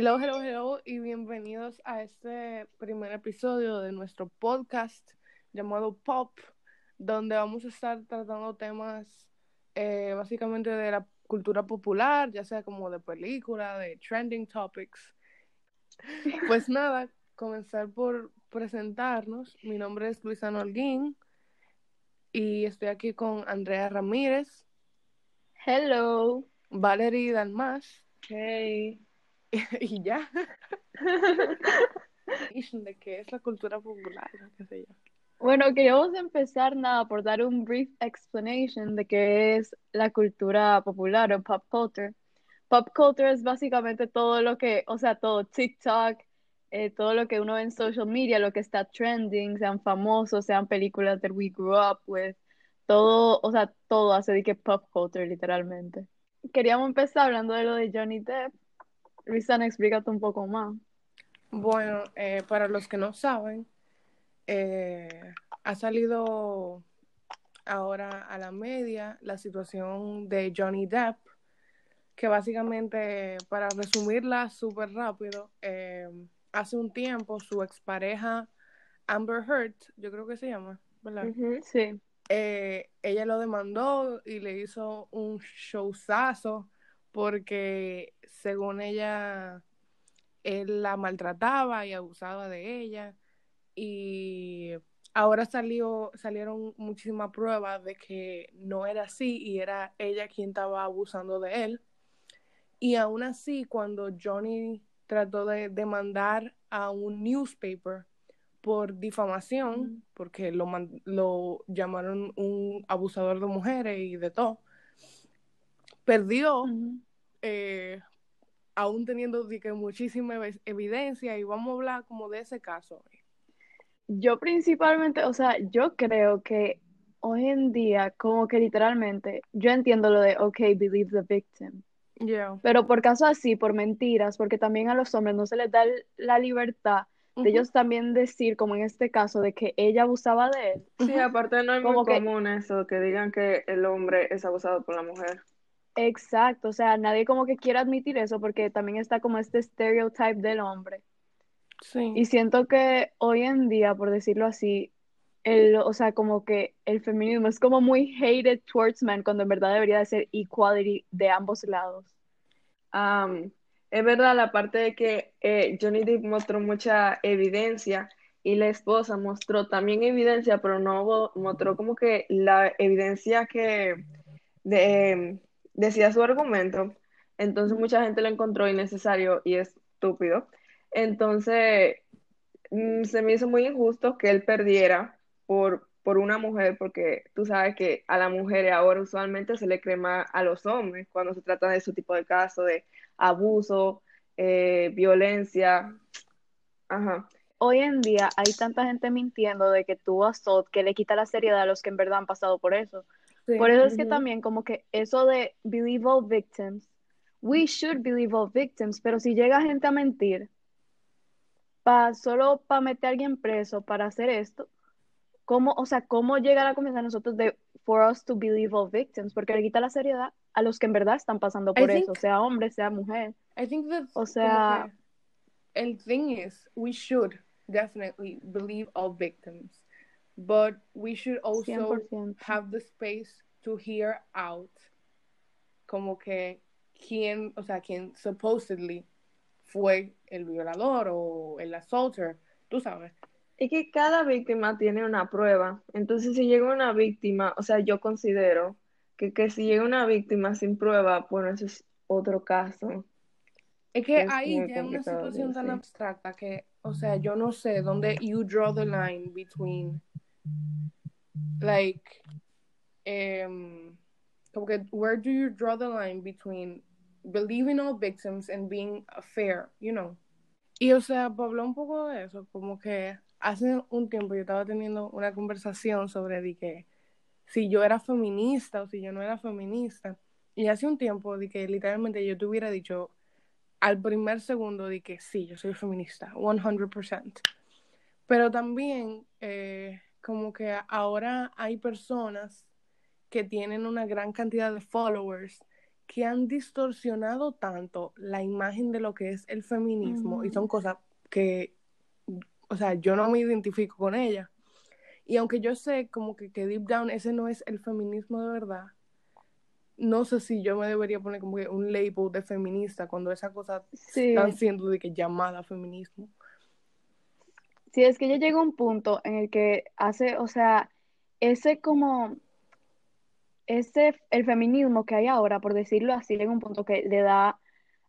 Hello, hello, hello y bienvenidos a este primer episodio de nuestro podcast llamado Pop, donde vamos a estar tratando temas eh, básicamente de la cultura popular, ya sea como de película, de trending topics. Pues nada, comenzar por presentarnos. Mi nombre es Luisa Holguín y estoy aquí con Andrea Ramírez. Hello. Valerie Dalmas. Hey. y ya. de qué es la cultura popular, qué sé yo. Bueno, queríamos empezar nada por dar un brief explanation de qué es la cultura popular o pop culture. Pop culture es básicamente todo lo que, o sea, todo TikTok, eh, todo lo que uno ve en social media, lo que está trending, sean famosos, sean películas that we grew up with, todo, o sea, todo hace de que pop culture literalmente. Queríamos empezar hablando de lo de Johnny Depp Luisana, explícate un poco más. Bueno, eh, para los que no saben, eh, ha salido ahora a la media la situación de Johnny Depp, que básicamente, para resumirla súper rápido, eh, hace un tiempo su expareja Amber Heard, yo creo que se llama, ¿verdad? sí. ella lo demandó y le hizo un showzazo porque según ella, él la maltrataba y abusaba de ella. Y ahora salió, salieron muchísimas pruebas de que no era así y era ella quien estaba abusando de él. Y aún así, cuando Johnny trató de demandar a un newspaper por difamación, porque lo, lo llamaron un abusador de mujeres y de todo, perdió, eh, aún teniendo muchísima evidencia, y vamos a hablar como de ese caso. Yo principalmente, o sea, yo creo que hoy en día, como que literalmente, yo entiendo lo de, ok, believe the victim. Pero por caso así, por mentiras, porque también a los hombres no se les da la libertad de ellos también decir, como en este caso, de que ella abusaba de él. Sí, aparte no es muy común eso, que digan que el hombre es abusado por la mujer. Exacto, o sea, nadie como que quiere admitir eso porque también está como este stereotype del hombre. Sí. Y siento que hoy en día, por decirlo así, el, o sea, como que el feminismo es como muy hated towards men cuando en verdad debería de ser equality de ambos lados. es verdad la parte de que eh, Johnny Depp mostró mucha evidencia y la esposa mostró también evidencia, pero no mostró como que la evidencia que de, decía su argumento, entonces mucha gente lo encontró innecesario y estúpido. Entonces, mm, se me hizo muy injusto que él perdiera por, por una mujer, porque tú sabes que a la mujer ahora usualmente se le crema a los hombres cuando se trata de ese tipo de casos de abuso, eh, violencia. Ajá. Hoy en día hay tanta gente mintiendo de que tuvo assault que le quita la seriedad a los que en verdad han pasado por eso. Por eso es que también como que eso de believe all victims, we should believe all victims, pero si llega gente a mentir, pa, solo para meter a alguien preso para hacer esto, ¿cómo, o sea, cómo llega la confianza a nosotros de for us to believe all victims? Porque le quita la seriedad a los que en verdad están pasando por eso, sea hombre, sea mujer. I think that, o sea, el thing is, we should definitely believe all victims but we should also 100%. have the space to hear out como que quién, o sea, quién supposedly fue el violador o el assaulter, tú sabes. Es que cada víctima tiene una prueba. Entonces, si llega una víctima, o sea, yo considero que, que si llega una víctima sin prueba, bueno, eso es otro caso. Es que ahí ya es una situación tan abstracta que, o sea, yo no sé dónde you draw the line between like um como que where do you draw the line between believing all victims and being fair, you know? Y o sea, para hablar un poco de eso, como que hace un tiempo yo estaba teniendo una conversación sobre de que si yo era feminista o si yo no era feminista. Y hace un tiempo de que literalmente yo te hubiera dicho al primer segundo de que sí, yo soy feminista, 100%. Pero también eh, como que ahora hay personas que tienen una gran cantidad de followers que han distorsionado tanto la imagen de lo que es el feminismo y son cosas que, o sea, yo no me identifico con ella. Y aunque yo sé como que, que deep down ese no es el feminismo de verdad, no sé si yo me debería poner como que un label de feminista cuando esas cosas están siendo de que llamada feminismo. Sí, es que ya llega un punto en el que hace, o sea, ese como ese, el feminismo que hay ahora, por decirlo así, llega un punto que le da,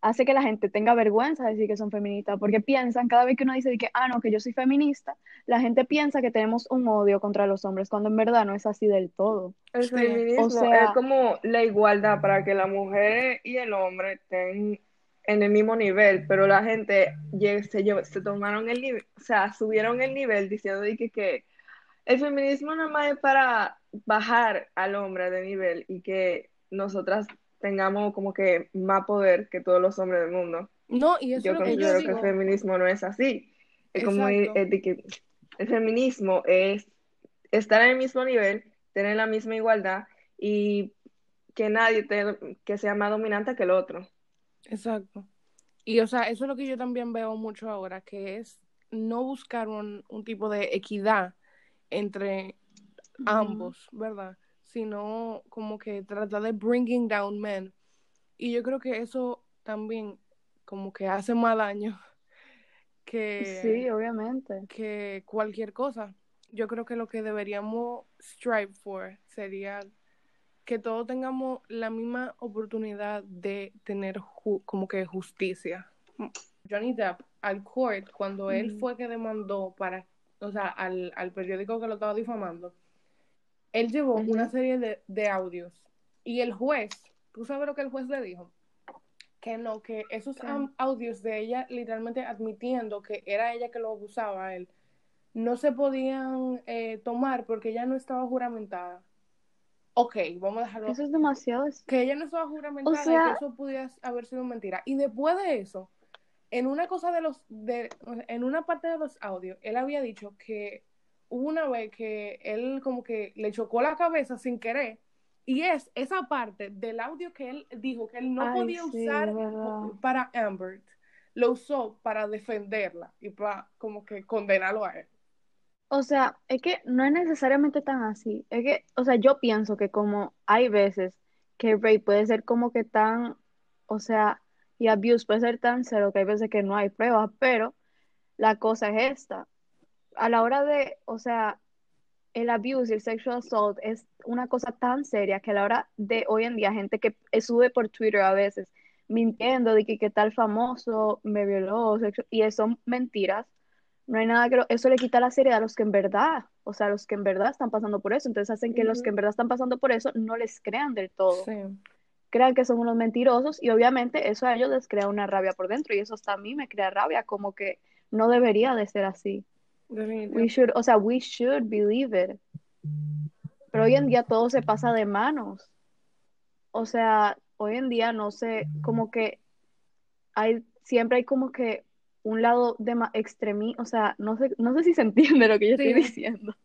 hace que la gente tenga vergüenza de decir que son feministas, porque piensan, cada vez que uno dice que, ah, no, que yo soy feminista, la gente piensa que tenemos un odio contra los hombres, cuando en verdad no es así del todo. El feminismo es como la igualdad para que la mujer y el hombre estén en el mismo nivel, pero la gente se, se tomaron el nivel, o sea, subieron el nivel diciendo que, que el feminismo nada más es para bajar al hombre de nivel y que nosotras tengamos como que más poder que todos los hombres del mundo. No, y eso yo considero que, el feminismo no es así. Es como que el feminismo es estar en el mismo nivel, tener la misma igualdad y que nadie te, que sea más dominante que el otro. Exacto. Y o sea, eso es lo que yo también veo mucho ahora, que es no buscar un, un tipo de equidad entre ambos, ¿verdad? Sino como que trata de bringing down men. Y yo creo que eso también como que hace más daño que... Sí, obviamente. Que cualquier cosa. Yo creo que lo que deberíamos strive for sería que todos tengamos la misma oportunidad de tener como que justicia. Johnny Depp al court, cuando él fue que demandó para o sea, al, al periódico que lo estaba difamando, él llevó una serie de, de, audios y el juez, ¿tú sabes lo que el juez le dijo? Que no, que esos audios de ella literalmente admitiendo que era ella que lo abusaba a él, no se podían eh, tomar porque ella no estaba juramentada. Ok, vamos a dejarlo. Eso es demasiado. Que ella no estaba juramentada y que eso pudiera haber sido mentira. Y después de eso, en una cosa de los, de, en una parte de los audios, él había dicho que hubo una vez que él como que le chocó la cabeza sin querer y es esa parte del audio que él dijo que él no podía usar para Amber, lo usó para defenderla y para como que condenarlo a él. O sea, es que no es necesariamente tan así. Es que, o sea, yo pienso que como hay veces que Ray puede ser como que tan, o sea, y abuse puede ser tan cero que hay veces que no hay pruebas, pero la cosa es esta. A la hora de, o sea, el abuse y el sexual assault es una cosa tan seria que a la hora de hoy en día, gente que sube por Twitter a veces mintiendo de que, qué tal famoso me violó, y eso son mentiras, no hay nada que eso le quita la seriedad a los que en verdad, o sea, a los que en verdad están pasando por eso, entonces hacen que los que en verdad están pasando por eso no les crean del todo. Sí crean que son unos mentirosos y obviamente eso a ellos les crea una rabia por dentro y eso hasta a mí me crea rabia, como que no debería de ser así. We should, o sea, we should believe it. Pero hoy en día todo se pasa de manos. O sea, hoy en día no sé, como que hay, siempre hay como que un lado de extremista, o sea, no sé, no sé si se entiende lo que yo estoy diciendo.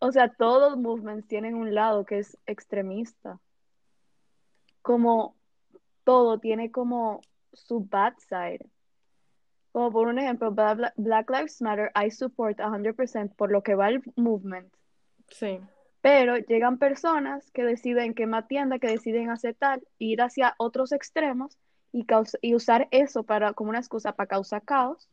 O sea, todos los movements tienen un lado que es extremista como todo tiene como su bad side. Como por un ejemplo, Black Lives Matter, I support 100% por lo que va el movement. Sí. Pero llegan personas que deciden quemar tienda, que deciden aceptar, ir hacia otros extremos y, y usar eso para, como una excusa para causar caos.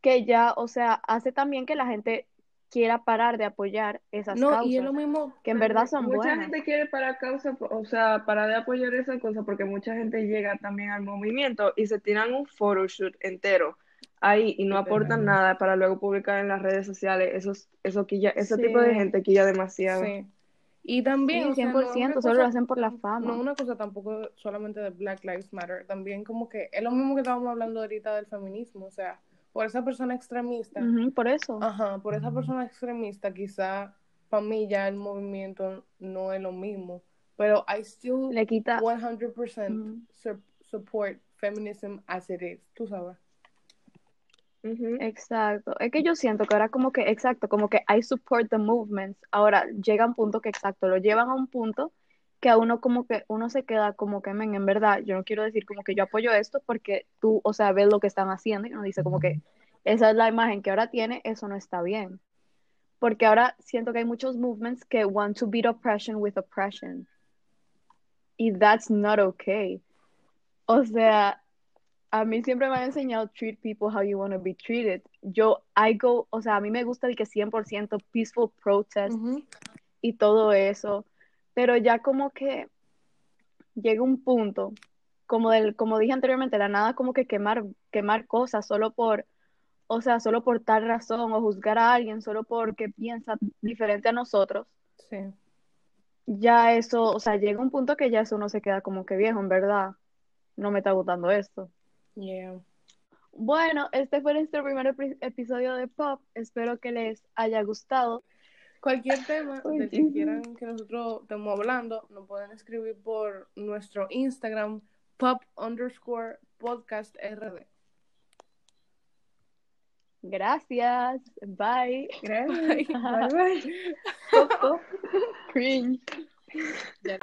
Que ya, o sea, hace también que la gente quiera parar de apoyar esas no, causas. Y es lo mismo, que en verdad son mucha buenas. Mucha gente quiere parar causa, o sea, parar de apoyar esas cosas porque mucha gente llega también al movimiento y se tiran un photoshoot entero ahí y no aportan nada para luego publicar en las redes sociales. Eso, eso quilla, ese tipo de gente quilla demasiado. Sí. Y también, 100%, solo lo hacen por la fama. No una cosa tampoco solamente de Black Lives Matter, también como que es lo mismo que estábamos hablando ahorita del feminismo, o sea, por esa persona extremista. por eso. Ajá, por esa persona extremista, quizá para mí ya el movimiento no es lo mismo. Pero I still Le quita 100% support feminism as it is, tú sabes. Exacto. Es que yo siento que ahora como que, exacto, como que I support the movements. Ahora llega un punto que exacto, lo llevan a un punto que a uno como que uno se queda como que, men, en verdad, yo no quiero decir como que yo apoyo esto porque tú, o sea, ves lo que están haciendo y uno dice como que esa es la imagen que ahora tiene, eso no está bien. Porque ahora siento que hay muchos movements que want to beat oppression with oppression. Y that's not okay. O sea, a mí siempre me han enseñado treat people how you want to be treated. Yo, I go, o sea, a mí me gusta el que 100% peaceful protest y todo eso, pero ya como que llega un punto, como del, como dije anteriormente, la nada como que quemar, quemar cosas solo por, o sea, solo por tal razón, o juzgar a alguien solo porque piensa diferente a nosotros. Sí. Ya eso, o sea, llega un punto que ya eso no se queda como que viejo, en verdad. No me está gustando esto. Yeah. Bueno, este fue nuestro primer episodio de Pop. Espero que les haya gustado. Cualquier tema del que quieran que nosotros estemos hablando, nos pueden escribir por nuestro Instagram, pop underscore podcast rd. Gracias. Bye. Gracias. Bye bye. Cringe. Ya.